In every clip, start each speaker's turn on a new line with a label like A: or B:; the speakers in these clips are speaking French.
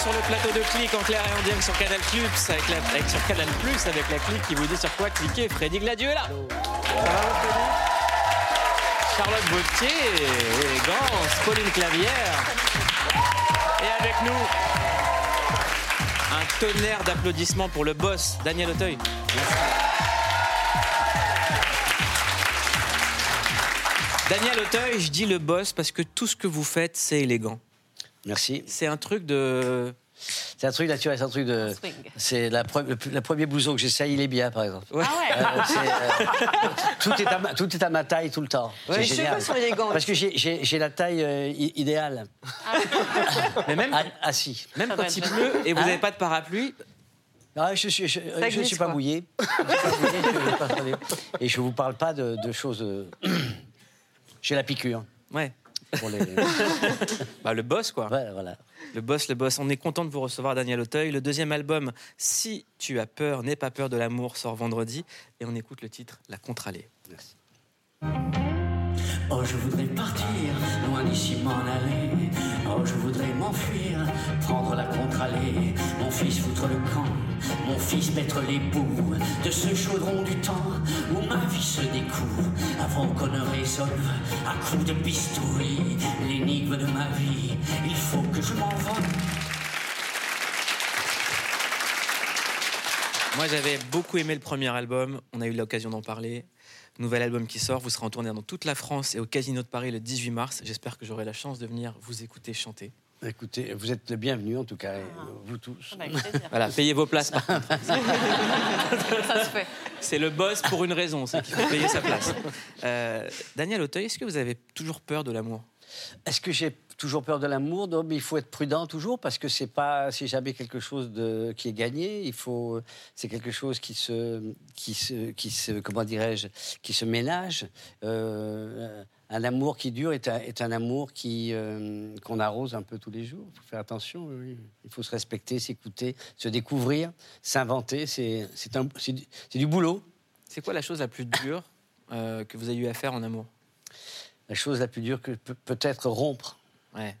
A: sur le plateau de Clic en clair et en direct sur Canal Plus avec, la, sur Canal Plus avec la clique qui vous dit sur quoi cliquer. Freddy Gladieux est là. Charlotte Gauthier, élégance, Pauline Clavière. Et avec nous, un tonnerre d'applaudissements pour le boss, Daniel Auteuil. Daniel Auteuil, je dis le boss parce que tout ce que vous faites, c'est élégant.
B: Merci.
A: C'est un truc de.
B: C'est un truc naturel, c'est un truc de. C'est la pre- le, premier blouson que j'essaye, il est bien, par exemple.
A: Ouais.
B: Euh, c'est, euh, tout, est à ma, tout est à ma taille tout le temps.
A: Ouais,
B: c'est
A: je sais
B: génial.
C: pas sur élégant
B: Parce que j'ai- j'ai j'ai la taille euh, i- idéale.
A: Mais même,
B: Ah, assis.
A: même
C: Ça doit
A: quand il pleut et vous
B: Hein
A: n'avez pas de parapluie,
B: Ah, je suis, je, je ne suis pas
C: quoi.
B: mouillé. Je suis pas mouillé, je vais pas travailler. Et je vous parle pas de, de choses. euh, J'ai la piqûre.
A: ouais.
B: Pour les...
A: Bah, le boss, quoi.
B: Voilà.
A: Le boss, le boss. On est content de vous recevoir, Daniel Auteuil. Le deuxième album, Si tu as peur, n'aie pas peur de l'amour, sort vendredi. Et on écoute le titre La Contre-allée.
B: Merci.
D: Oh, je voudrais partir, loin d'ici m'en aller. Oh, je voudrais m'enfuir, prendre la contre-allée. Mon fils foutre le camp, mon fils mettre les bouts de ce chaudron du temps où ma vie se découvre. Avant qu'on ne résolve à coups de bistouri l'énigme de ma vie, il faut que je m'envole.
A: Moi, j'avais beaucoup aimé le premier album. On a eu l'occasion d'en parler. Nouvel album qui sort. Vous serez en tournée dans toute la France et au Casino de Paris le 18 mars. J'espère que j'aurai la chance de venir vous écouter chanter.
B: Écoutez, vous êtes le bienvenu, en tout cas, et,
C: Ah.
B: euh, vous tous.
C: Avec plaisir.
A: Voilà, payez vos places. par contre.
C: Ça se fait.
A: C'est le boss pour une raison, c'est qu'il faut payer sa place. Euh, Daniel Auteuil, est-ce que vous avez toujours peur de l'amour?
B: Est-ce que j'ai toujours peur de l'amour? Non, mais il faut être prudent toujours parce que c'est pas, c'est jamais quelque chose qui est gagné. Il faut, c'est quelque chose qui se, qui se, comment dirais-je, qui se ménage. Euh, un amour qui dure est un, est un amour qui euh, qu'on arrose un peu tous les jours. Il faut faire attention. Il faut se respecter, s'écouter, se découvrir, s'inventer. C'est, c'est du boulot.
A: C'est quoi la chose la plus dure euh, que vous avez eu à faire en amour?
B: La chose la plus dure que peut- peut-être rompre.
A: Ouais.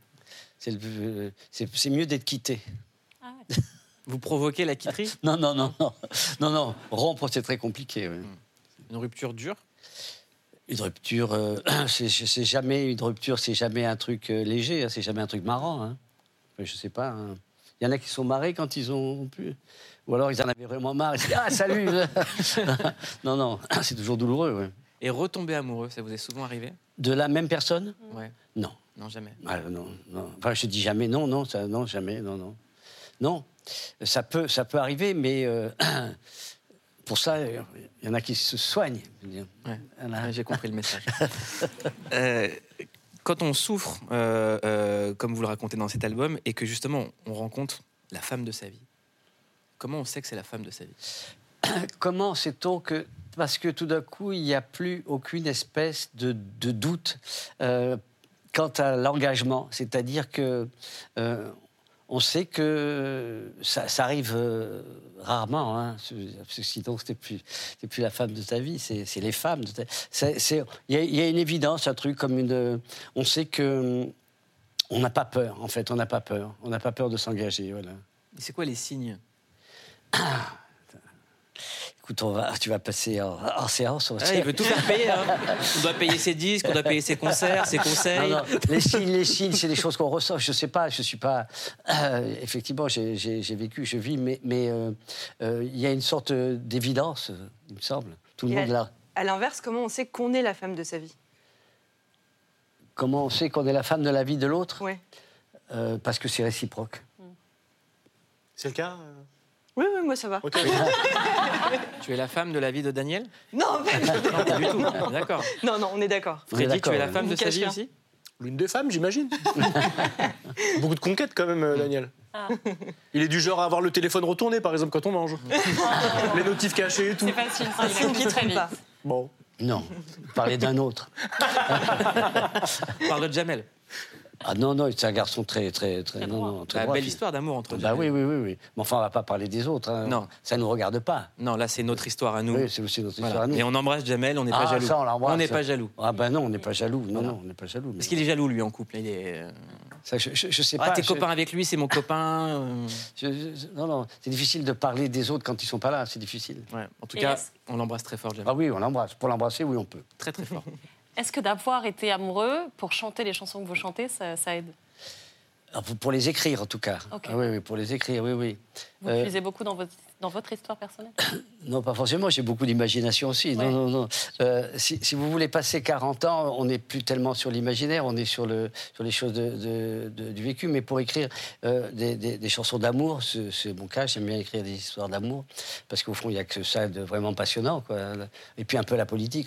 B: C'est, le- c'est, mieux d'être quitté.
A: Vous provoquez la quitterie?
B: Non, non, non, non. Non, non. Rompre, c'est très compliqué. oui.
A: Une rupture dure?
B: Une rupture, euh, c'est jamais une rupture, c'est jamais un truc euh, léger, hein, c'est jamais un truc marrant. Hein. Enfin, je sais pas. hein. Il y en a qui sont marrés quand ils ont pu. Ou alors ils en avaient vraiment marre. Ils se disent, ah, salut Non, non, c'est toujours douloureux. ouais.
A: Et retomber amoureux, ça vous est souvent arrivé
B: De la même personne
A: Ouais.
B: Non.
A: Non, jamais.
B: Ah, non, non. Enfin, je dis jamais non, non, ça, non, jamais, non, non. Non, ça peut, ça peut arriver, mais euh, pour ça, il y en a qui se soignent.
A: Ouais. Ouais, J'ai compris le message. Euh, quand on souffre, euh, comme vous le racontez dans cet album, et que justement on rencontre la femme de sa vie, comment on sait que c'est la femme de sa vie?
B: Comment sait-on que parce que tout d'un coup il n'y a plus aucune espèce de, de doute euh, quant à l'engagement, c'est-à-dire que euh, on sait que ça, ça arrive euh, rarement, hein, parce que sinon c'était plus, plus la femme de ta vie, c'est, les femmes. Il y, a- il y a une évidence, un truc comme une. On sait que on n'a pas peur, en fait, on n'a pas peur, on n'a pas peur de s'engager, voilà.
A: Et C'est quoi les signes?
B: Écoute, on va, tu vas passer en, en séance. on va
A: Ah, Il veut tout faire payer. hein. On doit payer ses disques, on doit payer ses concerts, ses conseils.
B: Non, non, les signes, les signes, c'est des choses qu'on ressent. Je sais pas, je suis pas. euh, effectivement, j'ai- j'ai j'ai vécu, je vis, mais mais euh, euh, il y a une sorte d'évidence, il me semble. Tout le
E: Et
B: monde
E: à-
B: là.
E: À l'inverse, comment on sait qu'on est la femme de sa vie?
B: Comment on sait qu'on est la femme de la vie de l'autre?
E: Ouais.
B: Euh, Parce que c'est réciproque.
F: C'est le cas euh?
E: Oui, oui, moi ça va.
A: Tu es la femme de la vie de Daniel?
E: Non, pas-
A: Non, pas du tout. D'accord.
E: non, non, on est d'accord.
A: Freddy, tu es la femme de sa
E: cache
A: vie aussi?
F: L'une des femmes, j'imagine. Beaucoup de conquêtes quand même, euh, Daniel. Il est du genre à avoir le téléphone retourné, par exemple, quand on mange. Les notifs cachés et tout.
C: C'est facile, ça,
E: Un
C: il
E: qui
C: très vite.
E: pas.
F: Bon.
B: Non, parler d'un autre.
A: Parle de Jamel.
B: Ah non, non, c'est un garçon très, très, très, non, non, très
A: Bah,
B: droit,
A: belle
B: puis-
A: histoire d'amour entre
B: Bah oui, oui, oui, oui. Mais enfin, on va pas parler des autres. hein.
A: Non.
B: Ça nous regarde pas.
A: Non, là, c'est notre histoire à nous.
B: Oui, c'est aussi notre
A: Voilà.
B: histoire à nous.
A: Et on embrasse Jamel, on n'est pas
B: Ah,
A: jaloux.
B: ça, on l'embrasse.
A: n'est pas jaloux.
B: Ah ben non, on n'est pas jaloux. Non, non, on n'est pas jaloux.
A: Parce qu'il est jaloux, lui, en couple. Il est... euh,
B: Ça, je, je, je sais
A: Ah,
B: pas.
A: t'es
B: je-
A: copain avec lui, c'est mon copain. euh,
B: je- je- non, non, c'est difficile de parler des autres quand ils sont pas là. C'est difficile.
A: ouais. En tout
C: Et
A: cas,
C: est-ce-
A: on l'embrasse très fort, Jamel.
B: Ah oui, on l'embrasse. Pour l'embrasser, oui, on peut.
A: Très, très fort.
C: Est-ce que d'avoir été amoureux pour chanter les chansons que vous chantez, ça, ça aide
B: pour, pour les écrire, en tout cas.
C: Ok.
B: Ah oui, oui, pour les écrire, oui, oui.
C: Vous
B: Euh,
C: puisez beaucoup dans votre, dans votre histoire personnelle
B: Non, pas forcément. J'ai beaucoup d'imagination aussi.
C: Ouais.
B: Non, non, non. Euh, si, si vous voulez passer 40 ans, on n'est plus tellement sur l'imaginaire, on est sur, le, sur les choses de, de- de- du vécu. Mais pour écrire euh, des, des- des chansons d'amour, c'est mon cas. J'aime bien écrire des histoires d'amour parce qu'au fond, il n'y a que ça de vraiment passionnant. Quoi. Et puis un peu la politique.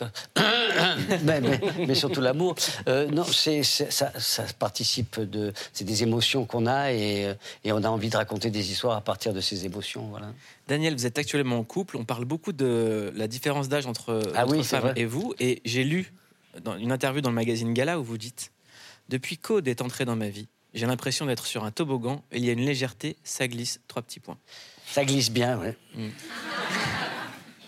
B: mais, mais- mais surtout l'amour. Euh, non, c'est ça, ça participe de. C'est des émotions qu'on a et, euh, et on a envie de raconter des histoires à partir de ces émotions. Voilà.
A: Daniel, vous êtes actuellement en couple. On parle beaucoup de la différence d'âge entre
B: Ah
A: votre
B: oui,
A: femme et vous. Et j'ai lu dans une interview dans le magazine Gala où vous dites Depuis qu'Aude est entrée dans ma vie, j'ai l'impression d'être sur un toboggan. Il y a une légèreté, ça glisse. Trois petits points.
B: Ça glisse bien, oui.
A: Mm.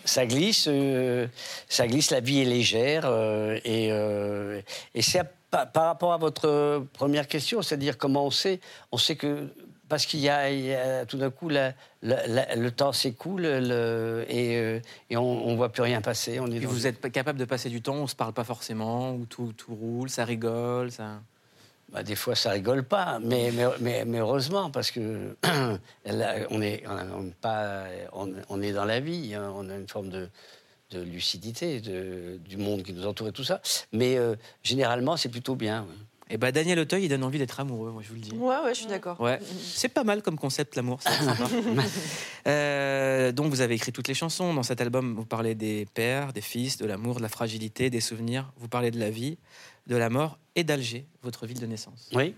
B: Ça glisse, euh, ça glisse, la vie est légère. euh, et euh, et c'est par, par rapport à votre première question, c'est-à-dire comment on sait On sait que. Parce qu'il y, a il y a tout d'un coup, la- la- la- le temps s'écoule le- et, et on ne voit plus rien passer. On est
A: vous êtes capable de passer du temps, on se parle pas forcément, où tout, tout roule, ça rigole, ça.
B: Bah, des fois, ça rigole pas, mais, mais, mais- mais heureusement, parce que là, on, est, on, on est pas, on, on est dans la vie, hein, on a une forme de, de lucidité de- du monde qui nous entoure et tout ça. Mais euh, généralement, c'est plutôt bien.
A: Et bah Daniel Auteuil, il donne envie d'être amoureux, moi je vous le dis.
E: Ouais, ouais, je suis d'accord.
A: Ouais, c'est pas mal comme concept l'amour. Euh, donc vous avez écrit toutes les chansons dans cet album. Vous parlez des pères, des fils, de l'amour, de la fragilité, des souvenirs. Vous parlez de la vie, de la mort et d'Alger, votre ville de naissance.
B: Oui.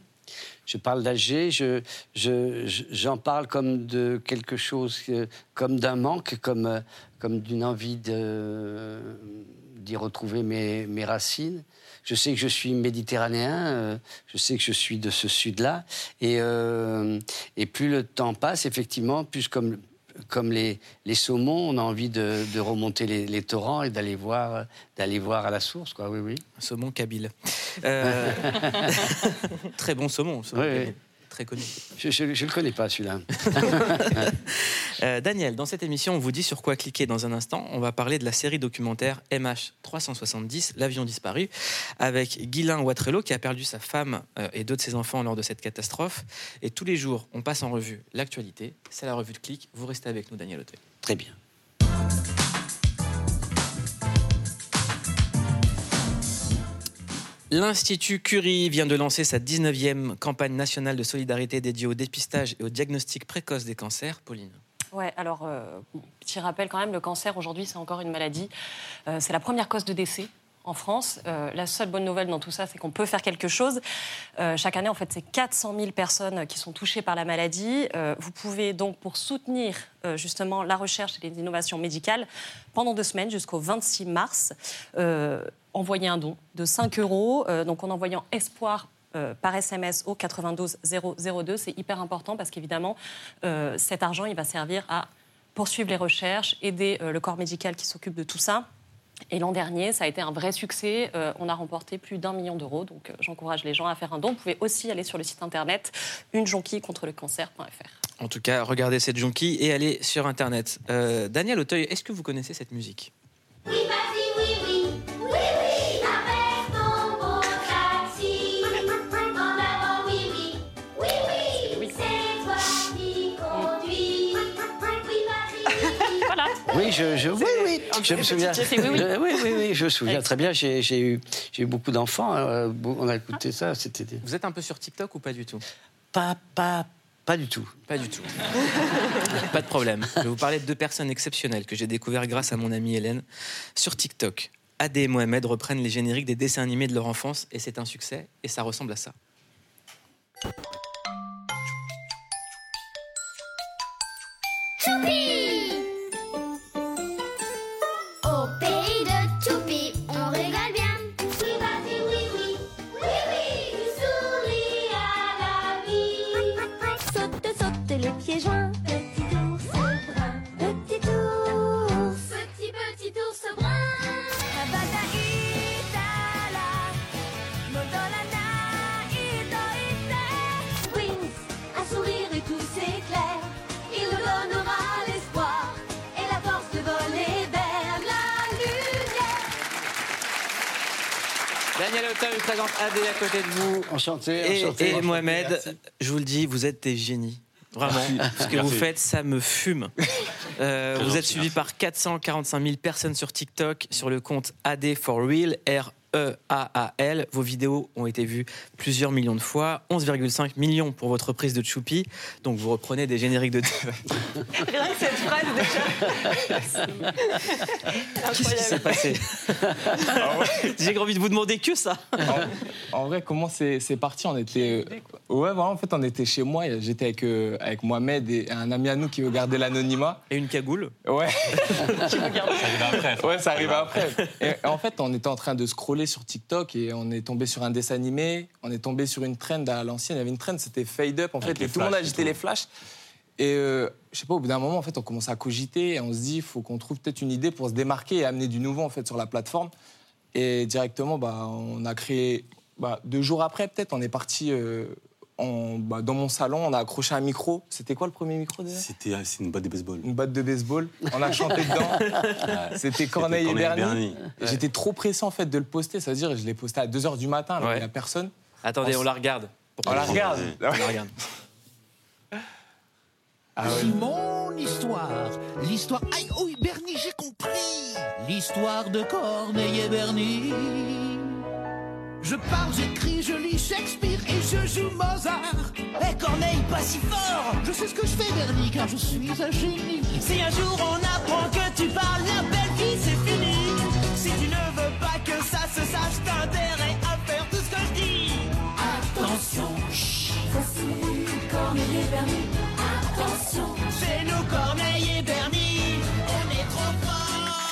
B: Je parle d'Alger, je, je- j'en parle comme de quelque chose, que- comme d'un manque, comme, euh, comme d'une envie d'y retrouver mes, mes racines. Je sais que je suis méditerranéen, euh, je sais que je suis de ce sud-là. Et, euh, et plus le temps passe, effectivement, plus comme, comme les, les saumons, on a envie de, de remonter les, les torrents et d'aller voir, d'aller voir à la source. Quoi. Oui, oui.
A: Un saumon kabyle. Euh, très bon saumon, saumon
B: Oui, oui.
A: Très connu.
B: Je ne le connais pas, celui-là.
A: Euh, Daniel, dans cette émission, on vous dit sur quoi cliquer dans un instant. On va parler de la série documentaire MH370, l'avion disparu, avec Guylain Watrello qui a perdu sa femme euh, et deux de ses enfants lors de cette catastrophe. Et tous les jours, on passe en revue l'actualité. C'est la revue de clic. Vous restez avec nous, Daniel Auteuil.
B: Très bien.
A: L'Institut Curie vient de lancer sa 19e campagne nationale de solidarité dédiée au dépistage et au diagnostic précoce des cancers. Pauline.
C: Ouais, alors, euh, petit rappel quand même, le cancer aujourd'hui, c'est encore une maladie. Euh, c'est la première cause de décès en France. Euh, la seule bonne nouvelle dans tout ça, c'est qu'on peut faire quelque chose. Chaque année, en fait, c'est 400 000 personnes qui sont touchées par la maladie. Vous pouvez donc, pour soutenir justement la recherche et les innovations médicales, pendant deux semaines, jusqu'au 26 mars, envoyer un don de 5 euros. Euh, donc, en envoyant espoir euh, par SMS au 92 002. C'est hyper important parce qu'évidemment, euh, cet argent, il va servir à poursuivre les recherches, aider euh, le corps médical qui s'occupe de tout ça. Et l'an dernier, ça a été un vrai succès. Euh, on a remporté plus d'un million d'euros. Donc, euh, j'encourage les gens à faire un don. Vous pouvez aussi aller sur le site internet unejonquille-contre-le-cancer.fr.
A: En tout cas, regardez cette jonquille et allez sur Internet. Euh, Daniel Auteuil, est-ce que vous connaissez cette musique?
G: Oui, vas-y, oui, oui, oui, oui, Oui,
B: je, je- oui, oui, je me souviens.
C: oui, oui.
B: Je- oui, oui, oui, je me souviens très bien. J'ai j'ai eu, j'ai eu beaucoup d'enfants. beau- on a écouté ça. C'était
A: Vous êtes un peu sur TikTok ou pas du tout?
B: Pas, pas, pas du tout.
A: Pas du tout. pas de problème. Je vais vous parler de deux personnes exceptionnelles que j'ai découvertes grâce à mon amie Hélène sur TikTok. Adé et Mohamed reprennent les génériques des dessins animés de leur enfance et c'est un succès et ça ressemble à ça.
G: Au
A: Auteuil présente AD à côté de vous.
B: Enchanté,
A: Et,
B: enchanté.
A: et Mohamed, je vous le dis, vous êtes des génies. Vraiment. Ce que vous faites, ça me fume. Euh, vous êtes suivi par 445 000 personnes sur TikTok, sur le compte AD for Real, R-E-A-A-L. Vos vidéos ont été vues plusieurs millions de fois. 11,5 millions pour votre prise de Choupi. Donc vous reprenez des génériques de.
E: Rien que cette phrase déjà.
A: Qu'est-ce qui s'est passé? J'ai envie de vous demander que ça.
H: En, en vrai, comment c'est parti? On était, euh, ouais, voilà, en fait, on était chez moi. J'étais avec euh, avec Mohamed et un ami à nous qui veut garder l'anonymat.
A: Et une cagoule.
H: Ouais. Ouais, ça arrive après. Et en fait, on était en train de scroller sur TikTok et on est tombé sur un dessin animé. On est tombé sur une trend à l'ancienne. Il y avait une trend, c'était Fade Up. En fait,
I: Avec
H: et tout le monde agitait les flashs. Et euh, je sais pas, au bout d'un moment, en fait, on commence à cogiter et on se dit, il faut qu'on trouve peut-être une idée pour se démarquer et amener du nouveau en fait sur la plateforme. Et directement, bah, on a créé. Bah, deux jours après, peut-être, on est parti euh, en- bah, dans mon salon. On a accroché un micro. C'était quoi le premier micro déjà?
I: C'était euh, une botte de baseball.
H: Une batte de baseball. On a chanté dedans. C'était Corneille et Bernie. J'étais trop pressé en fait de le poster, c'est-à-dire je l'ai posté à 2h du matin, il n'y a personne.
A: Attendez, on la regarde.
H: On la regarde.
A: On la regarde.
H: Ah ouais.
J: C'est mon histoire. L'histoire. Aïe, oui, Bernie, j'ai compris. L'histoire de Corneille et Bernie. Je parle, j'écris, je lis Shakespeare et je joue Mozart. Et Corneille, pas si fort. Je sais ce que je fais, Bernie, car je suis un génie. Si un jour on apprend que tu parles, la belle vie, c'est fini. Si tu ne veux pas que ça se sache, t'as intérêt à faire tout ce que je dis. Attention, chut.
G: Corneille et Bernie, attention.
J: C'est nous, Corneille et Bernie. On est trop forts.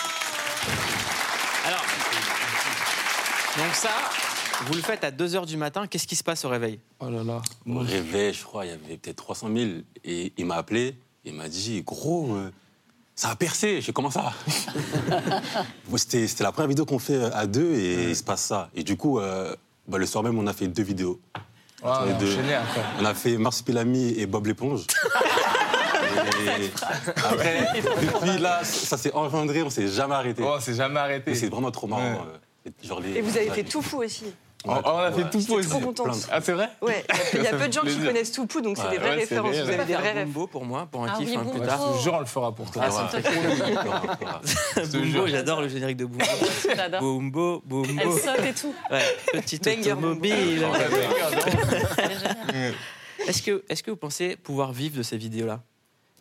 A: Alors, donc ça, vous le faites à 2h du matin. Qu'est-ce qui se passe au réveil?
H: Oh là là.
I: Au réveil, je crois, il y avait peut-être 300 000. Et il m'a appelé, il m'a dit, gros, euh, ça a percé. J'ai comment ça? Bon, C'était c'était la première vidéo qu'on fait à deux et il se passe ça. Et du coup, euh, bah, le soir même, on a fait deux vidéos.
H: Ouais, on
I: Les
H: a
I: deux.
H: après.
I: On a fait Marsupilami et Bob l'éponge. Et après, depuis là, ça s'est engendré, on s'est jamais arrêté.
H: Oh, on s'est jamais arrêté.
I: C'est vraiment trop marrant.
H: Ouais.
I: euh, genre les-
E: Et vous avez fait tout fou aussi.
H: On, on a fait tout faux aussi. Ah, c'est vrai
E: Ouais, il y a peu de gens qui connaissent tout donc c'est
I: Ouais,
E: des vraies références.
H: vrai,
E: Vous avez des vraies rêves.
A: Bumbo pour moi, pour un
C: Ah
A: kiff
C: oui,
A: un peu tard.
H: je te jure, on le fera pour toi.
A: Ah, Bumbo, j'adore le générique de Bumbo.
C: J'adore.
A: Bumbo, Bumbo.
C: Elle saute et tout.
A: Ouais, petite automobile.
C: Géniale.
A: Est-ce que, est que vous pensez pouvoir vivre de ces vidéos-là?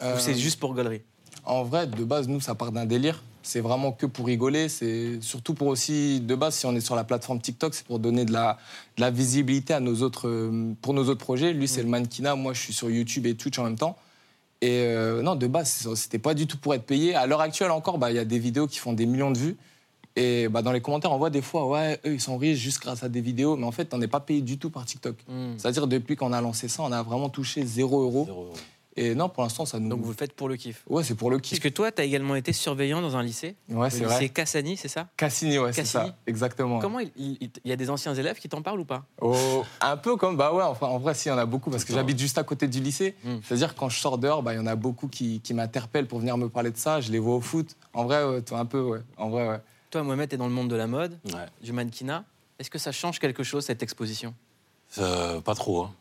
H: Euh,
A: Ou c'est juste pour gaulerie
H: En vrai, de base, nous, ça part d'un délire. C'est vraiment que pour rigoler. C'est surtout pour aussi, de base, si on est sur la plateforme TikTok, c'est pour donner de la, de la visibilité à nos autres, euh, pour nos autres projets. Lui, c'est le mannequinat. Moi, je suis sur YouTube et Twitch en même temps. Et euh, non, de base, c'était pas du tout pour être payé. À l'heure actuelle encore, bah, il y a des vidéos qui font des millions de vues. Et bah, dans les commentaires, on voit des fois, ouais, eux, ils sont riches juste grâce à des vidéos. Mais en fait, on n'est pas payé du tout par TikTok.
A: Hmm.
H: C'est-à-dire, depuis qu'on a lancé ça, on a vraiment touché 0 euros.
I: Zéro euro.
H: Et non, pour l'instant, ça nous.
A: Donc vous le faites pour le kiff.
H: Ouais, c'est pour le
A: Parce
H: kiff.
A: que toi, tu as également été surveillant dans un lycée.
H: Ouais, c'est
A: lycée
H: vrai.
A: Cassani, c'est ça?
H: Cassini, ouais, c'est
A: Cassini.
H: ça. Exactement.
A: Comment il, il- il y a des anciens élèves qui t'en parlent ou pas?
H: Oh, un peu comme, bah ouais, enfin, en vrai, si, il y en a beaucoup parce que j'habite juste à côté du lycée.
A: Mm.
H: C'est-à-dire, quand je sors dehors, bah, il y en a beaucoup qui, qui m'interpellent pour venir me parler de ça. Je les vois au foot. En vrai, ouais, toi, un peu, ouais. En vrai, ouais.
A: Toi, Mohamed, tu es dans le monde de la mode,
I: Ouais.
A: du mannequinat. Est-ce que ça change quelque chose, cette exposition?
I: Euh, pas trop, hein.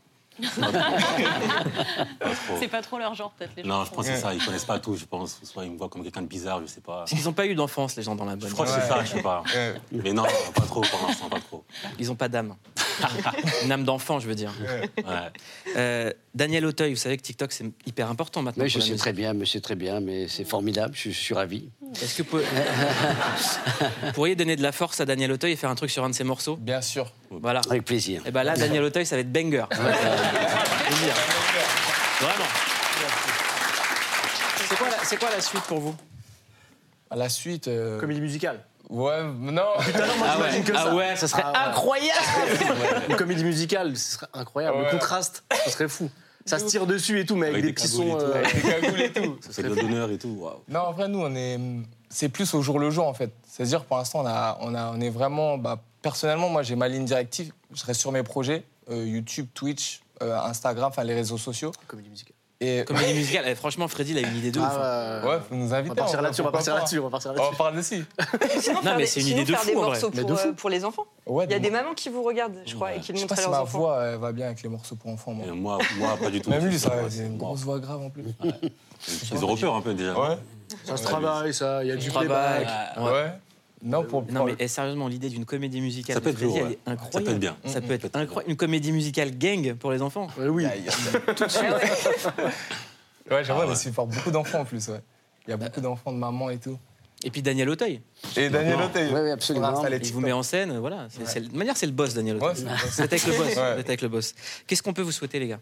C: C'est pas trop leur genre, peut-être, les gens.
I: Non, je pense que c'est ça. Ils connaissent pas tout, je pense. Soit ils me voient comme quelqu'un de bizarre, je sais pas.
A: Parce qu'ils n'ont pas eu d'enfance, les gens dans la mode.
I: Je crois que c'est ça, je sais pas. Mais non, pas trop pour l'instant, pas trop.
A: Ils n'ont pas d'âme. Une âme d'enfant, je veux dire.
I: Ouais.
A: Euh, Daniel Auteuil, vous savez que TikTok, c'est hyper important maintenant.
B: Oui, je sais
A: musique.
B: très bien, mais c'est très bien, mais c'est formidable, je, je suis ravi.
A: Est-ce que vous pouvez- vous pourriez donner de la force à Daniel Auteuil et faire un truc sur un de ses morceaux?
H: Bien sûr.
A: Voilà.
B: Avec plaisir.
A: Et ben là, Daniel Auteuil, ça va être banger. Vraiment. C'est quoi, la- c'est quoi la suite pour vous?
H: À la suite. euh,
F: Comédie musicale.
H: Ouais, non.
A: Ah ouais,
F: que
A: ah
F: ça.
A: ouais, ça serait
F: Ah ouais.
A: incroyable.
F: Une comédie musicale, ce serait incroyable.
H: Ouais.
F: Le contraste, ce serait fou. Ça se tire dessus et tout, mais avec,
I: Avec
F: des
I: des
F: petits sons.
I: et tout.
F: euh,
H: Avec des cagoules et tout.
I: Ça serait de l'honneur et tout. Waouh.
H: Non, en vrai, nous, on est. C'est plus au jour le jour, en fait. C'est-à-dire, pour l'instant, on, a, on, a, on est vraiment. Bah, personnellement, moi, j'ai ma ligne directive. Je reste sur mes projets euh, YouTube, Twitch, euh, Instagram, enfin, les réseaux sociaux.
F: Comédie musicale.
H: Et
A: Comédie musicale. Eh, franchement, Freddy, il a une idée de ouf. hein.
F: Ah, ouais.
H: faut nous inviter.
F: On va partir là-dessus, on va partir là-dessus, on va partir
H: On
F: là-dessus.
H: va parler dessus.
E: Sinon,
A: Non,
E: faire
A: mais
E: des-
A: c'est une
E: sinon,
A: idée de
E: faire
A: fou,
E: des
A: en vrai.
E: morceaux
F: Mais
E: pour,
F: de
E: euh,
F: fou.
E: pour les enfants.
H: Ouais,
E: Il y a
H: de-
E: des mamans qui vous regardent, je crois, et qui
H: Je sais
E: montrent
H: pas
E: à
H: si
E: leurs
H: ma
E: enfants.
H: voix elle va bien avec les morceaux pour enfants. Moi.
I: Et moi, moi, pas du tout.
H: Même lui, ça, c'est une grosse voix grave en plus.
I: Ils auraient peur un peu déjà.
H: Ouais.
F: Ça se travaille, ça. Il y a du playback.
A: Ouais.
H: Ouais. Non, pour.
A: Non, mais eh, sérieusement, l'idée d'une comédie musicale,
I: Ça peut
A: de
I: être
A: Freddy,
I: lourd,
A: elle
I: ouais.
A: est incroyable.
I: Ça peut être bien.
A: Ça peut être incroyable. Une comédie musicale gang pour les enfants.
F: Ouais, oui.
H: Ouais, j'avoue, elle supporte beaucoup d'enfants en plus, ouais. Il y a beaucoup d'enfants de maman et tout.
A: Et puis Daniel Auteuil,
H: Et Daniel Auteuil.
B: Oui, oui, absolument.
A: il vous met en scène, voilà. C'est, c'est- de manière, c'est le boss, Daniel
H: Ouais,
A: Auteuil.
H: c'est boss.
A: Vous êtes avec le boss.
H: Ouais.
A: Avec le boss. Qu'est-ce qu'on peut vous souhaiter, les gars?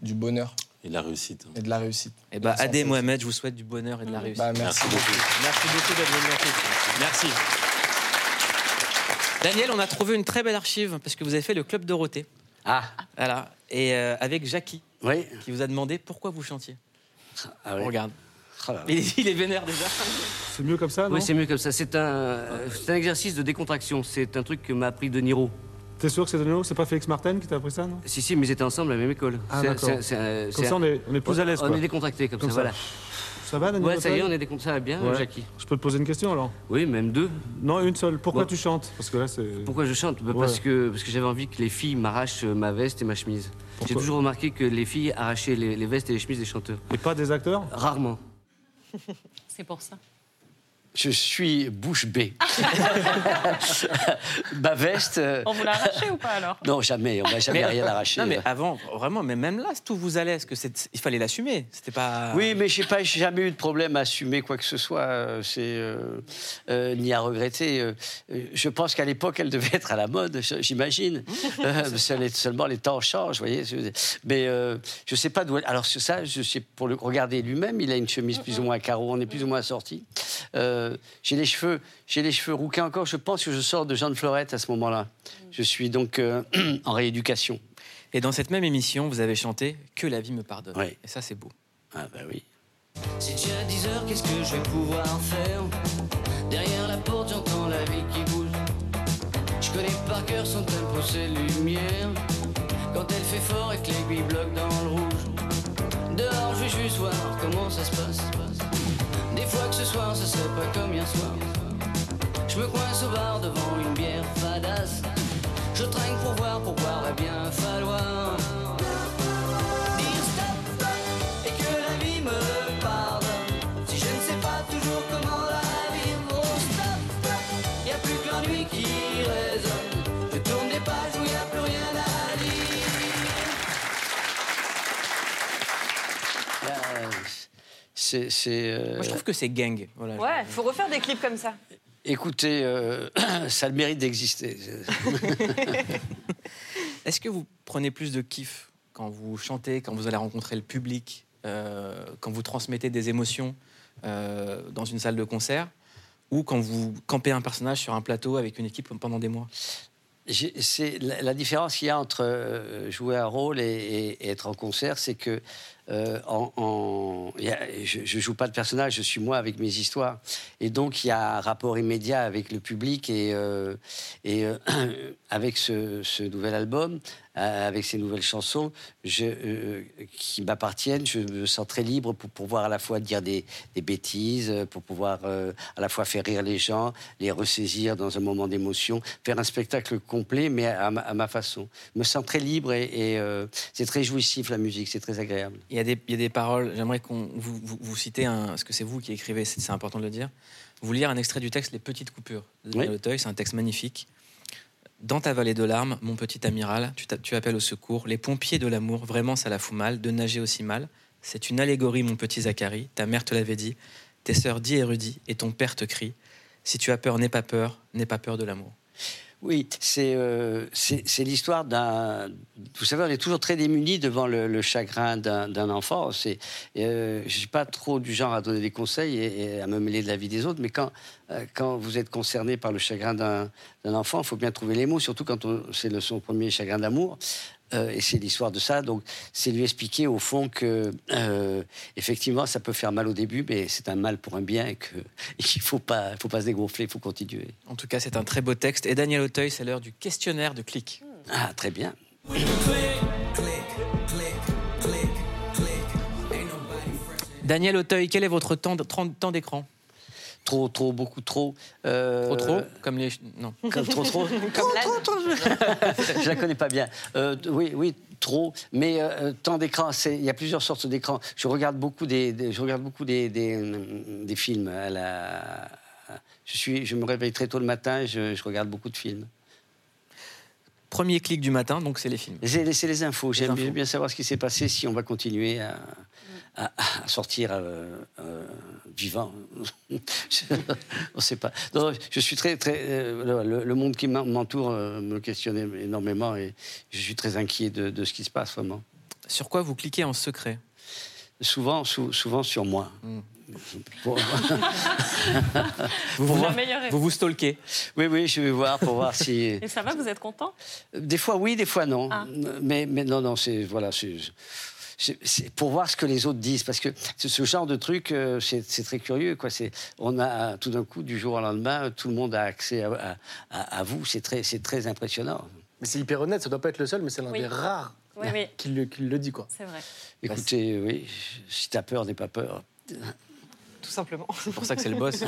H: Du bonheur
I: Et de la réussite.
H: et de la réussite.
A: Eh ben,
H: Sans
A: Adé
H: cesse.
A: Mohamed, je vous souhaite du bonheur et de la réussite.
H: Bah, merci.
I: Merci beaucoup.
A: Merci beaucoup d'être venu. Merci. Daniel, on a trouvé une très belle archive parce que vous avez fait le club Dorothée.
B: Ah,
A: Voilà. Et euh, avec Jackie,
B: oui.
A: qui vous a demandé pourquoi vous chantiez.
B: Ah, oui.
A: On regarde.
B: Oh là là.
A: Il, est- il est vénère déjà.
K: C'est mieux comme ça, non
L: Oui, c'est mieux comme ça. C'est un, euh, c'est un exercice de décontraction. C'est un truc que m'a appris De Niro.
K: T'es sûr que c'est de nouveau C'est pas Félix Martin qui t'a appris ça, non
L: Si, si, mais ils étaient ensemble à la même école.
K: Ah,
L: C'est-
K: d'accord.
L: c'est- c'est un-
K: Comme ça, on est, on est plus à l'aise,
L: On
K: quoi.
L: est décontracté comme,
K: Comme
L: ça,
K: ça.
L: voilà.
K: Ça va, Daniel
L: Ouais, ça y est, on est décontracté. Ça va bien,
K: Ouais.
L: Jackie
K: Je peux te poser une question, alors?
L: Oui, même deux.
K: Non, une seule. Pourquoi
L: Bon.
K: tu chantes? Parce que là, c'est...
L: Pourquoi je chante? Bah,
K: Ouais.
L: Parce que, parce que j'avais envie que les filles m'arrachent euh, ma veste et ma chemise. J'ai
K: Pourquoi?
L: toujours remarqué que les filles arrachaient les, les vestes et les chemises des chanteurs.
K: Et pas des acteurs?
L: Rarement.
C: C'est pour ça.
B: Je suis bouche bée. Ma veste. euh,
C: On vous l'a arraché ou pas alors?
B: Non, jamais. On va jamais rien arracher.
A: Non, mais avant, vraiment, mais même là, tout vous allait. Parce que c'est- il fallait l'assumer? C'était pas.
B: Oui, mais je pas, j'ai jamais eu de problème à assumer quoi que ce soit, euh, c'est euh, euh, ni à regretter. euh, euh, je pense qu'à l'époque, elle devait être à la mode, j'imagine. Euh, seul- seulement les temps changent, vous voyez. Mais euh, je sais pas d'où. elle- Alors ça, je sais pour le regarder lui-même, il a une chemise plus ou moins à carreaux, on est plus ou moins sorti. Euh, j'ai les cheveux, j'ai les cheveux rouquins encore. Je pense que je sors de Jean de Florette à ce moment-là. Je suis donc euh, en rééducation.
A: Et dans cette même émission, vous avez chanté Que la vie me pardonne.
B: Oui.
A: Et ça, c'est beau.
B: Ah bah oui.
D: C'est déjà 10 heures, qu'est-ce que je vais pouvoir faire? Derrière la porte, j'entends la vie qui bouge. Je connais par cœur son tempo, ses lumières. Quand elle fait fort et que l'aiguille bloque dans le rouge. Dehors, je vais juste voir comment ça se passe. Des fois que ce soir, ce serait pas comme hier soir. Je me coince au bar devant une bière fadasse. Je trinque pour voir, pour boire, va bien falloir.
B: C'est. c'est, euh,
A: Moi, je trouve que c'est gang. Voilà.
E: Ouais, faut refaire des clips comme ça.
B: Écoutez, euh, ça a le mérite d'exister.
A: Est-ce que vous prenez plus de kiff quand vous chantez, quand vous allez rencontrer le public, euh, quand vous transmettez des émotions euh, dans une salle de concert, ou quand vous campez un personnage sur un plateau avec une équipe pendant des mois?
B: J'ai- c'est la, la différence qu'il y a entre jouer un rôle et, et- et être en concert, c'est que euh, je, je joue pas de personnage, je suis moi avec mes histoires, et donc il y a un rapport immédiat avec le public et, euh, euh, avec ce, nouvel album, avec ces nouvelles chansons, qui m'appartiennent, je me sens très libre pour pouvoir à la fois dire des, bêtises, pour pouvoir à la fois faire rire les gens, les ressaisir dans un moment d'émotion, faire un spectacle complet, mais à, ma- façon. Je me sens très libre et, c'est très jouissif la musique, c'est très agréable.
A: Y, a des, il y a des paroles, j'aimerais qu'on vous, vous, vous citez, un, parce que c'est vous qui écrivez, c'est important de le dire, vous lire un extrait du texte Les Petites Coupures de
B: Oui.
A: Auteuil, c'est un texte magnifique. Dans ta vallée de larmes, mon petit amiral, tu, appelles au secours. Les pompiers de l'amour, vraiment ça la fout mal, de nager aussi mal. C'est une allégorie, mon petit Zacharie. Ta mère te l'avait dit, tes sœurs dit et redit, et ton père te crie. Si tu as peur, n'aie pas peur, n'aie pas peur de l'amour.
B: Oui, c'est euh, c'est l'histoire d'un. Vous savez, on est toujours très démunis devant le, chagrin d'un enfant. C'est, euh, je suis pas trop du genre à donner des conseils et, à me mêler de la vie des autres, mais quand euh, quand vous êtes concerné par le chagrin d'un enfant, il faut bien trouver les mots, surtout quand c'est son premier chagrin d'amour. Euh, et c'est l'histoire de ça. Donc, c'est lui expliquer au fond que, euh, effectivement, ça peut faire mal au début, mais c'est un mal pour un bien et qu'il ne faut pas, faut pas se dégonfler, il faut continuer.
A: En tout cas, c'est un très beau texte. Et Daniel Auteuil, c'est l'heure du questionnaire de clic.
B: Ah, très bien.
A: Daniel Auteuil, quel est votre temps d'écran?
B: Trop, trop, beaucoup trop. Euh,
A: Trop trop Comme les. Non.
B: Comme trop, trop.
C: Comme l'âne.
B: je la connais pas bien. Euh, oui, oui, trop. Mais euh, temps d'écran, c'est- il y a plusieurs sortes d'écrans. Je regarde beaucoup des, des- je regarde beaucoup des, des, des films. À la, je suis, je me réveille très tôt le matin. Je, je regarde beaucoup de films.
A: Premier clic du matin, donc c'est les films.
B: C'est les, infos. J'aime bien, bien savoir ce qui s'est passé, si on va continuer à, à- à sortir euh, euh, vivant. Je- on ne sait pas. Non, je suis très, très. euh, le, le monde qui m'en- m'entoure euh, me questionne énormément et je suis très inquiet de, de ce qui se passe vraiment.
A: Sur quoi vous cliquez en secret?
B: Souvent, sou- souvent sur moi. Pour-
A: Vous vous,
C: La meilleure réponse.
A: vous vous stalkez.
B: oui, oui, je vais voir pour voir si.
C: Et ça va, vous êtes content?
B: Des fois oui, des fois non.
C: Ah.
B: Mais, mais non, non, c'est voilà, c'est c'est- pour voir ce que les autres disent, parce que ce, genre de truc, euh, c'est très curieux, quoi. On a tout d'un coup, du jour au lendemain, tout le monde a accès à, à- à- à vous. C'est très, impressionnant.
F: Mais c'est hyper honnête, ça doit pas être le seul, mais c'est l'un
C: Oui.
F: des rares
C: Oui, oui,
F: qui le, qui le dit, quoi.
C: c'est vrai.
B: Écoutez, oui, si t'as peur, n'aie pas peur.
E: Tout simplement.
A: C'est pour ça que c'est le boss.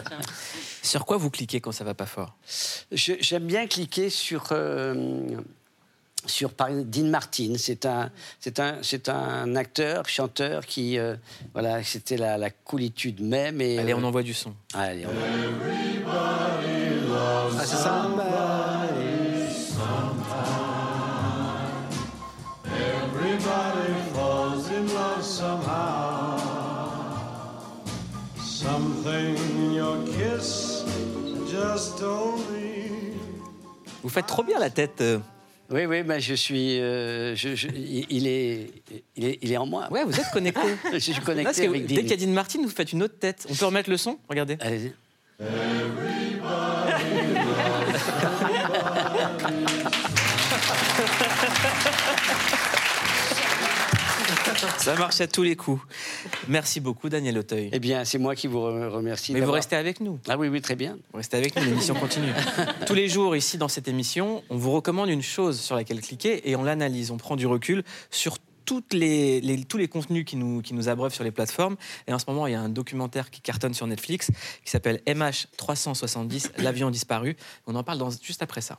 A: Sur quoi vous cliquez quand ça va pas fort?
B: J'aime bien cliquer sur. euh, sur par exemple, Dean Martin, c'est un, c'est un, c'est un acteur, chanteur qui, euh, voilà, c'était la, la coolitude même. Et,
A: Allez,
B: euh,
A: on envoie du son.
B: allez, on-
F: Ah, c'est ça
M: Everybody falls in love somehow. Something in your kiss just told me.
A: Vous faites trop bien la tête.
B: Oui, oui, ben je suis. euh, je- je- il, est, il, est, il est en moi.
A: Ouais, vous êtes connecté.
B: je suis
A: Là, parce
B: connecté
A: que
B: avec
A: dès qu'il y a
B: Dean.
A: Dean Martin, vous faites une autre tête. On peut remettre le son Regardez.
B: Allez-y.
A: Ça marche à tous les coups. Merci beaucoup, Daniel Auteuil.
B: Eh bien, c'est moi qui vous re- remercie.
A: Mais vous restez avec nous.
B: Ah oui, oui, très bien.
A: Vous restez avec nous, l'émission continue. Tous les jours, ici, dans cette émission, on vous recommande une chose sur laquelle cliquer et on l'analyse. On prend du recul sur toutes les, les- tous les contenus qui nous, qui nous abreuvent sur les plateformes. Et en ce moment, il y a un documentaire qui cartonne sur Netflix qui s'appelle MH370, l'avion disparu. On en parle dans- juste après ça.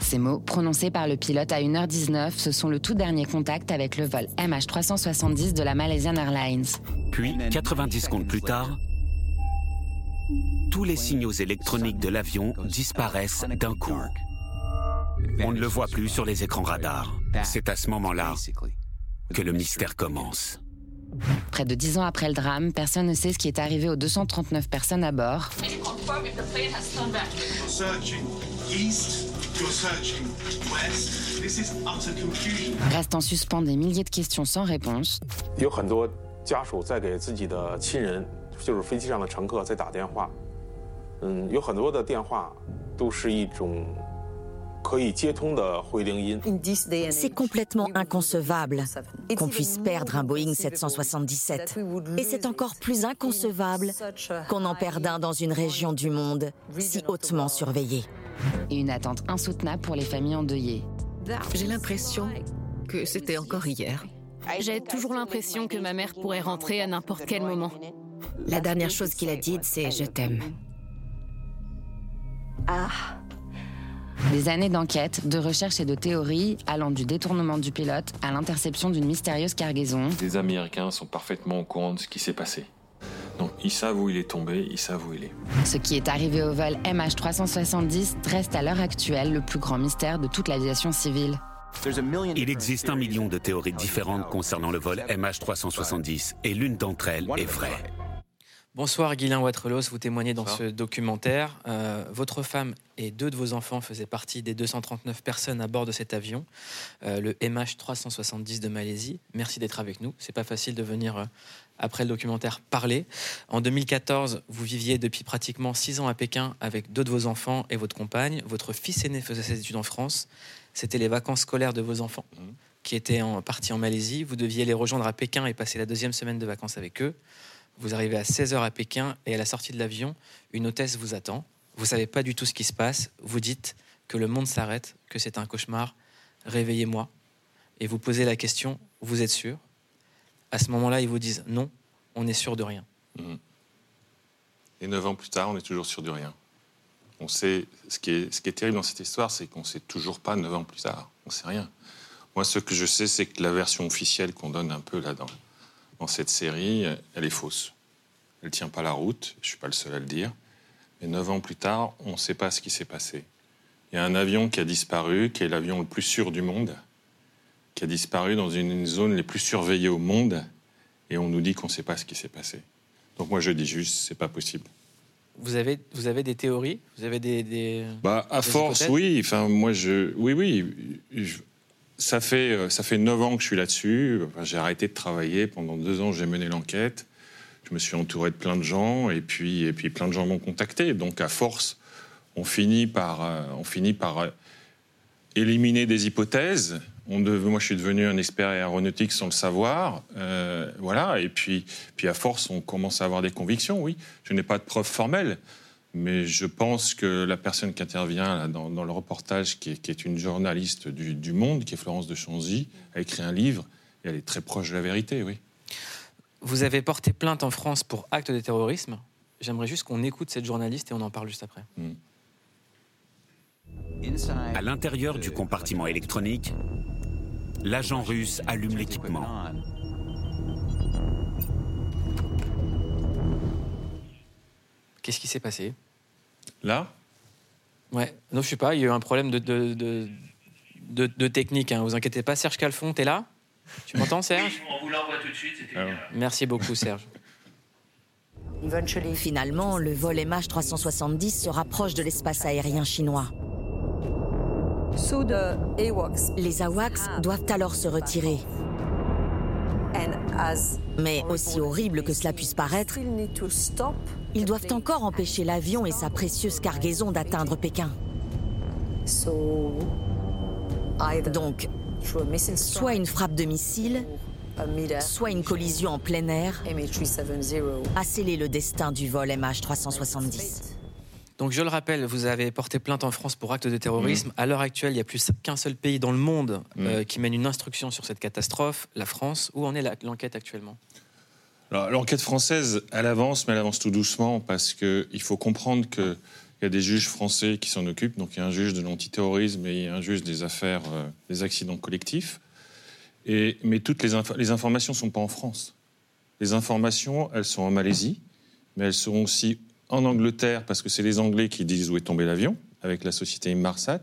N: Ces mots, prononcés par le pilote à 1h19, ce sont le tout dernier contact avec le vol MH370 de la Malaysian Airlines.
O: Puis, 90 secondes plus tard, tous les signaux électroniques de l'avion disparaissent d'un coup. On ne le voit plus sur les écrans radars. C'est à ce moment-là que le mystère commence.
N: Près de 10 ans après le drame, personne ne sait ce qui est arrivé aux 239 personnes à bord. Restent en suspens des milliers de questions sans réponse.
P: C'est complètement inconcevable qu'on puisse perdre un Boeing 777. Et c'est encore plus inconcevable qu'on en perde un dans une région du monde si hautement surveillée.
N: Et une attente insoutenable pour les familles endeuillées.
Q: J'ai l'impression que c'était encore hier.
R: J'ai toujours l'impression que ma mère pourrait rentrer à n'importe quel moment.
P: La dernière chose qu'il a dite, c'est je t'aime.
N: Des années d'enquête, de recherche et de théories allant du détournement du pilote à l'interception d'une mystérieuse cargaison.
S: Les Américains sont parfaitement au courant de ce qui s'est passé. Donc ils savent où il est tombé, ils savent où il est.
N: Ce qui est arrivé au vol MH370 reste à l'heure actuelle le plus grand mystère de toute l'aviation civile.
O: Il existe un million de théories différentes concernant le vol MH370 et l'une d'entre elles est vraie.
A: Bonsoir Guylain Wattrelos, vous témoignez dans ce documentaire. Euh, votre femme et deux de vos enfants faisaient partie des 239 personnes à bord de cet avion, euh, le MH370 de Malaisie. Merci d'être avec nous. C'est pas facile de venir euh, après le documentaire parler. En 2014, vous viviez depuis pratiquement six ans à Pékin avec deux de vos enfants et votre compagne. Votre fils aîné faisait ses études en France. C'était les vacances scolaires de vos enfants qui étaient en, partis en Malaisie. Vous deviez les rejoindre à Pékin et passer la deuxième semaine de vacances avec eux. Vous arrivez à 16h à Pékin et à la sortie de l'avion, une hôtesse vous attend. Vous savez pas du tout ce qui se passe. Vous dites que le monde s'arrête, que c'est un cauchemar. Réveillez-moi. Et vous posez la question vous êtes sûr? À ce moment-là, ils vous disent non, on est sûr de rien.
S: Mhm. Et neuf ans plus tard, on est toujours sûr de rien. On sait, ce qui est, ce qui est terrible dans cette histoire, c'est qu'on ne sait toujours pas neuf ans plus tard. On ne sait rien. Moi, ce que je sais, c'est que la version officielle qu'on donne un peu là dans, cette série, elle est fausse. Elle ne tient pas la route, je ne suis pas le seul à le dire. Mais neuf ans plus tard, on ne sait pas ce qui s'est passé. Il y a un avion qui a disparu, qui est l'avion le plus sûr du monde, qui a disparu dans une zone les plus surveillées au monde, et on nous dit qu'on ne sait pas ce qui s'est passé. Donc moi, je dis juste, c'est pas possible.
A: Vous avez, vous avez des théories? Vous avez des. des-
S: Bah, à
A: des
S: force, oui. Enfin, moi, je, oui, oui. je- ça fait, euh, ça fait neuf ans que je suis là-dessus. Enfin, j'ai arrêté de travailler pendant deux ans. J'ai mené l'enquête. Je me suis entouré de plein de gens, et puis, et puis plein de gens m'ont contacté. Donc, à force, on finit par, euh, on finit par euh, éliminer des hypothèses. Moi, je suis devenu un expert aéronautique sans le savoir. Voilà. Et puis, puis, à force, on commence à avoir des convictions. Oui, je n'ai pas de preuves formelles. Mais je pense que la personne qui intervient là, dans, dans le reportage, qui est, qui est une journaliste du, du Monde, qui est Florence de Chanzy, a écrit un livre et elle est très proche de la vérité, oui.
A: Vous avez porté plainte en France pour acte de terrorisme. J'aimerais juste qu'on écoute cette journaliste et on en parle juste après.
O: À l'intérieur du compartiment électronique, l'agent russe allume l'équipement.
A: Qu'est-ce qui s'est passé?
S: Là?
A: Ouais, non, je sais pas, il y a eu un problème de, de, de, de- de technique, hein. vous inquiétez pas. Serge Calfon, t'es là? Tu m'entends, Serge?
D: On vous l'envoie tout de suite, c'était bien.
A: Merci beaucoup, Serge.
P: Finalement, le vol MH370 se rapproche de l'espace aérien chinois. Les AWACS doivent alors se retirer. Mais aussi horrible que cela puisse paraître, ils doivent encore empêcher l'avion et sa précieuse cargaison d'atteindre Pékin. Donc, soit une frappe de missile, soit une collision en plein air a scellé le destin du vol MH370.
A: Donc, je le rappelle, vous avez porté plainte en France pour acte de terrorisme. À l'heure actuelle, il n'y a plus qu'un seul pays dans le monde euh, qui mène une instruction sur cette catastrophe, la France. Où en est l'enquête actuellement?
S: L'enquête française, elle avance, mais elle avance tout doucement parce qu'il faut comprendre qu'il y a des juges français qui s'en occupent. Donc, il y a un juge de l'antiterrorisme et il y a un juge des affaires euh, des accidents collectifs. Mais toutes les informations ne sont pas en France. Les informations, elles sont en Malaisie, mais elles seront aussi en Angleterre, parce que c'est les Anglais qui disent où est tombé l'avion, avec la société Inmarsat.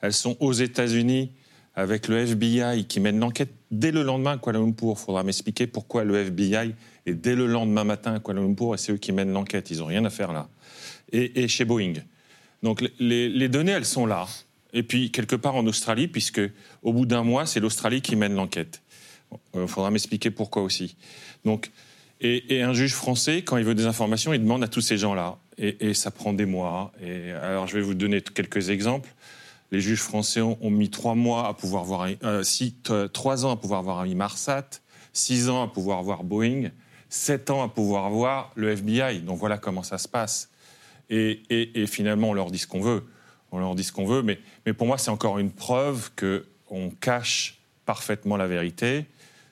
S: Elles sont aux États-Unis, avec le FBI qui mène l'enquête dès le lendemain à Kuala Lumpur. Il faudra m'expliquer pourquoi le FBI est dès le lendemain matin à Kuala Lumpur et c'est eux qui mènent l'enquête. Ils n'ont rien à faire là. Et, chez Boeing. Donc les, données, elles sont là. Et puis quelque part en Australie, puisque au bout d'un mois, c'est l'Australie qui mène l'enquête. Il faudra m'expliquer pourquoi aussi. Donc, et, et un juge français, quand il veut des informations, il demande à tous ces gens-là. Et, et ça prend des mois. Et alors, je vais vous donner quelques exemples. Les juges français ont, mis trois mois à pouvoir voir, euh, six- trois ans à pouvoir voir un Inmarsat, six ans à pouvoir voir Boeing, sept ans à pouvoir voir le FBI. Donc voilà comment ça se passe. Et, finalement, on leur dit ce qu'on veut. On leur dit ce qu'on veut, mais, pour moi, c'est encore une preuve qu'on cache parfaitement la vérité.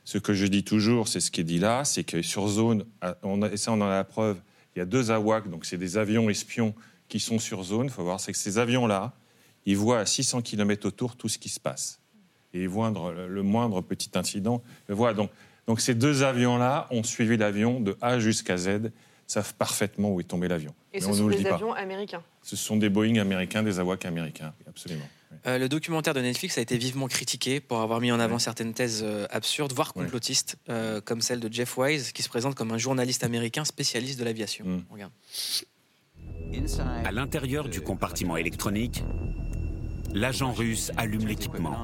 S: Ce que je dis toujours, c'est ce qui est dit là, c'est que sur zone, on et ça on en a la preuve, il y a deux AWAC, donc c'est des avions espions qui sont sur zone. Il faut voir, c'est que ces avions-là, ils voient à 600 km autour tout ce qui se passe. Et ils voient le, le moindre petit incident. le voient. Donc, donc ces deux avions-là ont suivi l'avion de A jusqu'à Z, savent parfaitement où est tombé l'avion.
E: Et
S: Mais
E: ce
S: on
E: sont
S: nous le
E: des
S: pas.
E: avions américains.
S: Ce sont des Boeing américains, des AWAC américains, oui, absolument.
A: Euh, le documentaire de Netflix a été vivement critiqué pour avoir mis en avant certaines thèses euh, absurdes, voire complotistes, euh, comme celle de Jeff Wise, qui se présente comme un journaliste américain spécialiste de l'aviation.
S: Mm.
A: Regarde.
O: À l'intérieur du compartiment électronique, l'agent russe allume l'équipement.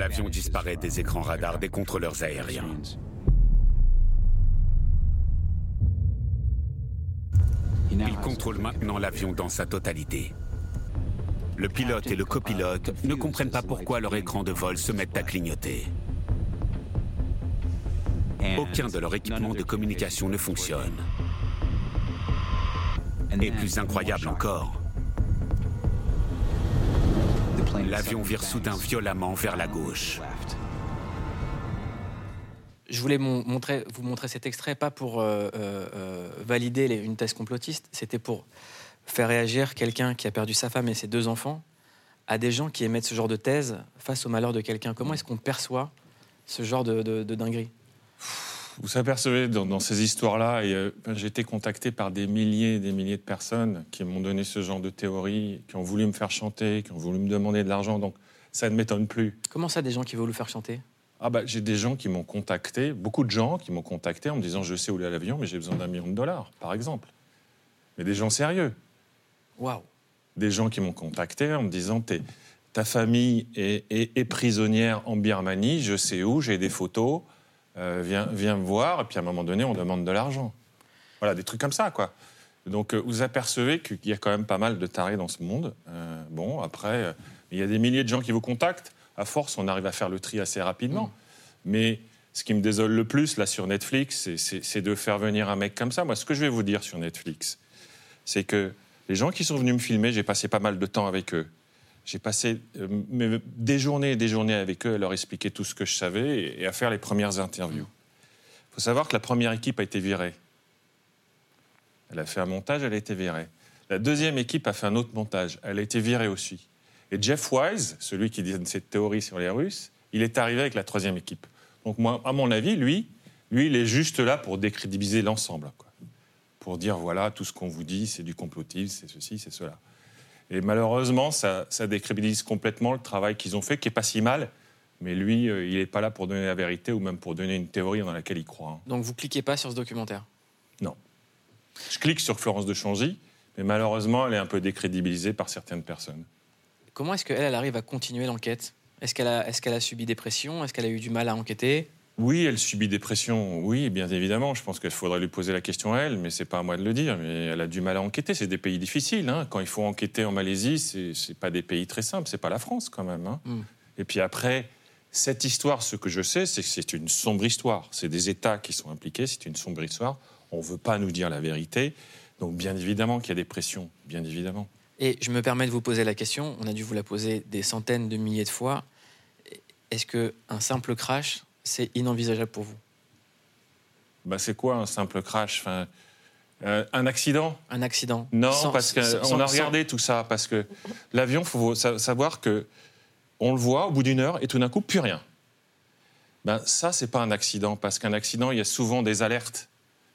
O: L'avion disparaît des écrans radars des contrôleurs aériens. Il contrôle maintenant l'avion dans sa totalité. Le pilote et le copilote ne comprennent pas pourquoi leur écran de vol se mettent à clignoter. Aucun de leurs équipements de communication ne fonctionne. Et plus incroyable encore, l'avion vire soudain violemment vers la gauche.
A: Je voulais mon- montrer, vous montrer cet extrait, pas pour euh, euh, euh, valider les- une thèse complotiste, c'était pour faire réagir quelqu'un qui a perdu sa femme et ses deux enfants à des gens qui émettent ce genre de thèse face au malheur de quelqu'un. Comment est-ce qu'on perçoit ce genre de, de, de dinguerie?
S: Vous apercevez dans, dans ces histoires-là, et, euh, j'ai été contacté par des milliers et des milliers de personnes qui m'ont donné ce genre de théorie, qui ont voulu me faire chanter, qui ont voulu me demander de l'argent, donc ça ne m'étonne plus.
A: Comment ça, des gens qui veulent vous faire chanter?
S: Ah bah, j'ai des gens qui m'ont contacté, beaucoup de gens qui m'ont contacté en me disant je sais où est l'avion, mais j'ai besoin d'un million de dollars, par exemple. Mais des gens sérieux.
A: Waouh
S: Des gens qui m'ont contacté en me disant T'es- ta famille est, est- est prisonnière en Birmanie, je sais où, j'ai des photos, euh, viens, viens me voir, et puis à un moment donné, on demande de l'argent. Voilà, des trucs comme ça, quoi. Donc euh, vous apercevez qu'il y a quand même pas mal de tarés dans ce monde. Euh, bon, après, euh, il y a des milliers de gens qui vous contactent. À force, on arrive à faire le tri assez rapidement. Mais ce qui me désole le plus, là, sur Netflix, c'est de faire venir un mec comme ça. Moi, ce que je vais vous dire sur Netflix, c'est que les gens qui sont venus me filmer, j'ai passé pas mal de temps avec eux. J'ai passé euh, des journées et des journées avec eux à leur expliquer tout ce que je savais et, et à faire les premières interviews. Il faut savoir que la première équipe a été virée. Elle a fait un montage, elle a été virée. La deuxième équipe a fait un autre montage, elle a été virée aussi. Et Jeff Wise, celui qui donne cette théorie sur les Russes, il est arrivé avec la troisième équipe. Donc moi, à mon avis, lui, lui, il est juste là pour décrédibiliser l'ensemble, pour dire voilà, tout ce qu'on vous dit, c'est du complotisme, c'est ceci, c'est cela. Et malheureusement, ça, ça décrédibilise complètement le travail qu'ils ont fait, qui est pas si mal. Mais lui, euh, il n'est pas là pour donner la vérité ou même pour donner une théorie dans laquelle il croit. hein.
A: Donc vous cliquez pas sur ce documentaire?
S: Non. Je clique sur Florence de Changy, mais malheureusement, elle est un peu décrédibilisée par certaines personnes.
A: Comment est-ce qu'elle elle arrive à continuer l'enquête? Est-ce qu'elle a, est a subi des pressions? Est-ce qu'elle a eu du mal à enquêter?
S: Oui, elle subit des pressions, oui, bien évidemment. Je pense qu'il faudrait lui poser la question à elle, mais c'est pas à moi de le dire. Mais elle a du mal à enquêter. C'est des pays difficiles. hein. Quand il faut enquêter en Malaisie, c'est pas des pays très simples. C'est pas la France quand même. hein.
A: Mm.
S: Et puis après, cette histoire, ce que je sais, c'est que c'est une sombre histoire. C'est des États qui sont impliqués. C'est une sombre histoire. On veut pas nous dire la vérité. Donc bien évidemment qu'il y a des pressions, bien évidemment.
A: Et je me permets de vous poser la question, on a dû vous la poser des centaines de milliers de fois. Est-ce qu'un simple crash, c'est inenvisageable pour vous
S: Bah, c'est quoi un simple crash Enfin, euh, Un accident?
A: Un accident
S: Non,
A: Sans-
S: parce qu'on a
A: sans-
S: regardé tout ça. Parce que l'avion, il faut sa- savoir que on le voit au bout d'une heure et tout d'un coup, plus rien. Ben, ça, c'est pas un accident. Parce qu'un accident, il y a souvent des alertes.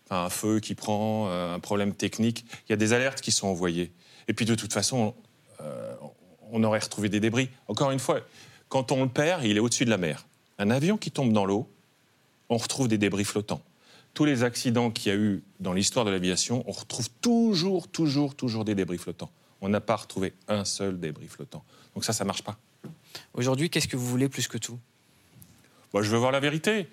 S: Enfin, un feu qui prend, euh, un problème technique. Il y a des alertes qui sont envoyées. Et puis, de toute façon, euh, on aurait retrouvé des débris. Encore une fois, quand on le perd, il est au-dessus de la mer. Un avion qui tombe dans l'eau, on retrouve des débris flottants. Tous les accidents qu'il y a eu dans l'histoire de l'aviation, on retrouve toujours, toujours, toujours des débris flottants. On n'a pas retrouvé un seul débris flottant. Donc ça, ça marche pas.
A: Aujourd'hui, qu'est-ce que vous voulez plus que tout?
S: Moi, je veux voir la vérité.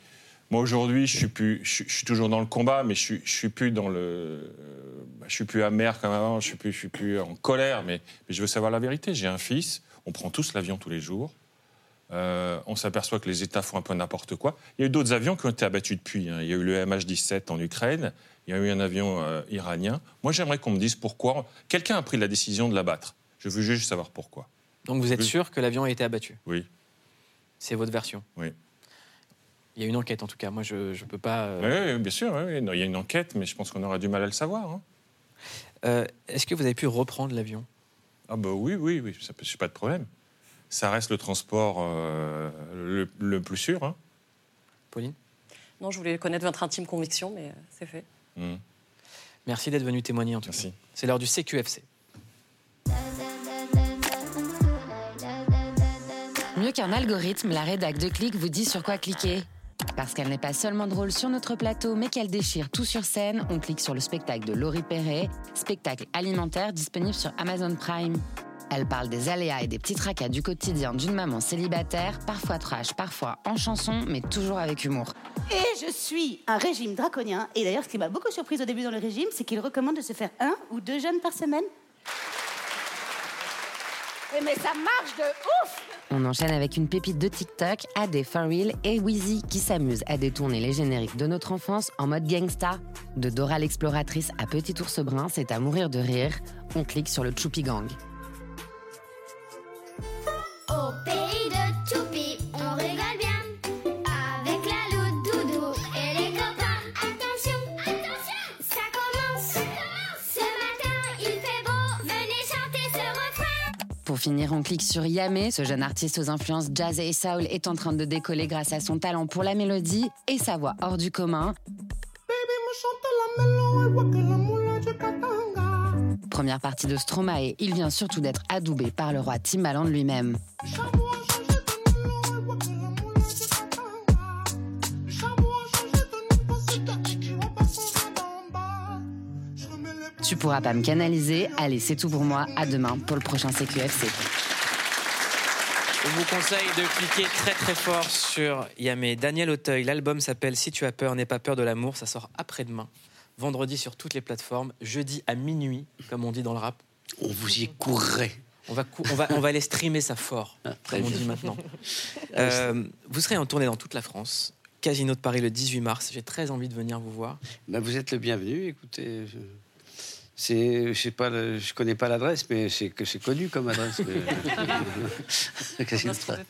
S: Moi, aujourd'hui, je suis plus, je, suis- je suis toujours dans le combat, mais je suis, je suis plus dans le, euh, je suis plus amer comme avant. Je suis plus, je suis plus en colère, mais, mais je veux savoir la vérité. J'ai un fils. On prend tous l'avion tous les jours. Euh, on s'aperçoit que les États font un peu n'importe quoi. Il y a eu d'autres avions qui ont été abattus depuis. hein. Il y a eu le MH17 en Ukraine. Il y a eu un avion euh, iranien. Moi, j'aimerais qu'on me dise pourquoi. Quelqu'un a pris la décision de l'abattre. Je veux juste savoir pourquoi.
A: Donc vous êtes
S: Oui.
A: sûr que l'avion a été abattu?
S: Oui.
A: C'est votre version?
S: Oui.
A: Il y a une enquête en tout cas. Moi, je ne peux pas. euh,
S: Oui, oui, bien sûr. oui. Non, il y a une enquête, mais je pense qu'on aura du mal à le savoir. hein.
A: Est-ce que vous avez pu reprendre l'avion?
S: Ah bah oui, oui, oui, ça c'est pas de problème. Ça reste le transport euh, le, le plus sûr. hein.
A: Pauline?
C: Non, je voulais connaître votre intime conviction, mais euh, c'est fait.
S: Mm.
A: Merci d'être venu témoigner en tout cas. C'est l'heure du CQFC.
N: Mieux qu'un algorithme, la rédac de clic vous dit sur quoi cliquer. Parce qu'elle n'est pas seulement drôle sur notre plateau, mais qu'elle déchire tout sur scène, on clique sur le spectacle de Laurie Perret, spectacle alimentaire disponible sur Amazon Prime. Elle parle des aléas et des petits tracas du quotidien d'une maman célibataire, parfois trash, parfois en chanson, mais toujours avec humour.
T: Et je suis un régime draconien. Et d'ailleurs, ce qui m'a beaucoup surprise au début dans le régime, c'est qu'il recommande de se faire un ou deux jeûnes par semaine. Mais ça marche de ouf
N: On enchaîne avec une pépite de TikTok, Adé For Real et Wheezy qui s'amusent à détourner les génériques de notre enfance en mode gangsta. De Dora l'exploratrice à Petit ours brun, c'est à mourir de rire. On clique sur le Choupi Gang.
U: Au pays de Choupi, on rigole bien. Avec la loupe doudou et les copains. Attention, attention, ça commence. Ce matin, il fait beau. Venez chanter ce refrain.
N: Pour finir, on clique sur Yamé. Ce jeune artiste aux influences jazz et soul est en train de décoller grâce à son talent pour la mélodie et sa voix hors du commun. Première partie de Stromae, il vient surtout d'être adoubé par le roi Timbaland lui-même. Tu pourras pas me canaliser. Allez, c'est tout pour moi. À demain pour le prochain CQFC.
A: On vous conseille de cliquer très très fort sur Yamé. Daniel Auteuil, l'album s'appelle Si tu as peur, n'aie pas peur de l'amour. Ça sort après-demain. Vendredi sur toutes les plateformes. Jeudi à minuit, comme on dit dans le rap.
B: On vous y courrait.
A: On va, on va, on va aller streamer ça fort,
B: très
A: comme on dit maintenant. Euh, vous serez en tournée dans toute la France. Casino de Paris le 18 mars. J'ai très envie de venir vous voir.
B: Ben, vous êtes le bienvenu. Écoutez, je... c'est, je sais pas, le- je connais pas l'adresse, mais c'est que c'est connu comme adresse.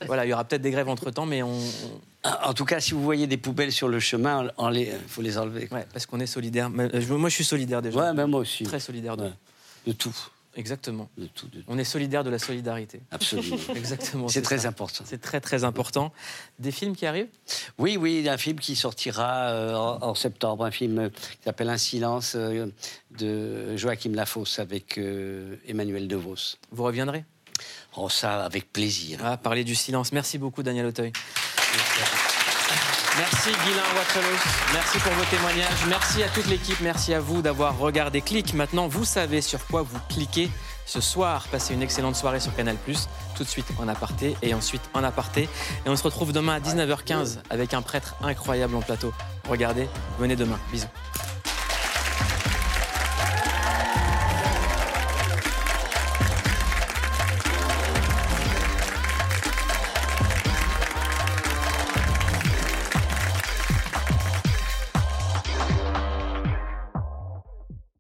A: Voilà, il y aura peut-être des grèves entre temps, mais on.
B: En tout cas, si vous voyez des poubelles sur le chemin, il faut les enlever.
A: Ouais, parce qu'on est solidaire. Mais, euh, je- Moi, je suis solidaire déjà.
B: Ouais, ben moi aussi.
A: Très solidaire de,
B: de tout.
A: Exactement.
B: De tout, de
A: On est solidaire de la solidarité.
B: Absolument.
A: Exactement.
B: C'est très
A: ça.
B: important.
A: C'est très très important. Des films qui arrivent?
B: Oui, oui, un film qui sortira euh, en, en septembre, un film euh, qui s'appelle Un silence euh, de Joachim Lafosse avec euh, Emmanuel DeVos.
A: Vous reviendrez?
B: Oh, ça, avec plaisir.
A: Ah, parler du silence. Merci beaucoup, Daniel Auteuil. Merci Guilain Watrelos, merci pour vos témoignages, merci à toute l'équipe, merci à vous d'avoir regardé Click. Maintenant, vous savez sur quoi vous cliquez ce soir. Passez une excellente soirée sur Canal+, tout de suite en aparté et ensuite en aparté. Et on se retrouve demain à 19h15 avec un prêtre incroyable en plateau. Regardez, venez demain. Bisous.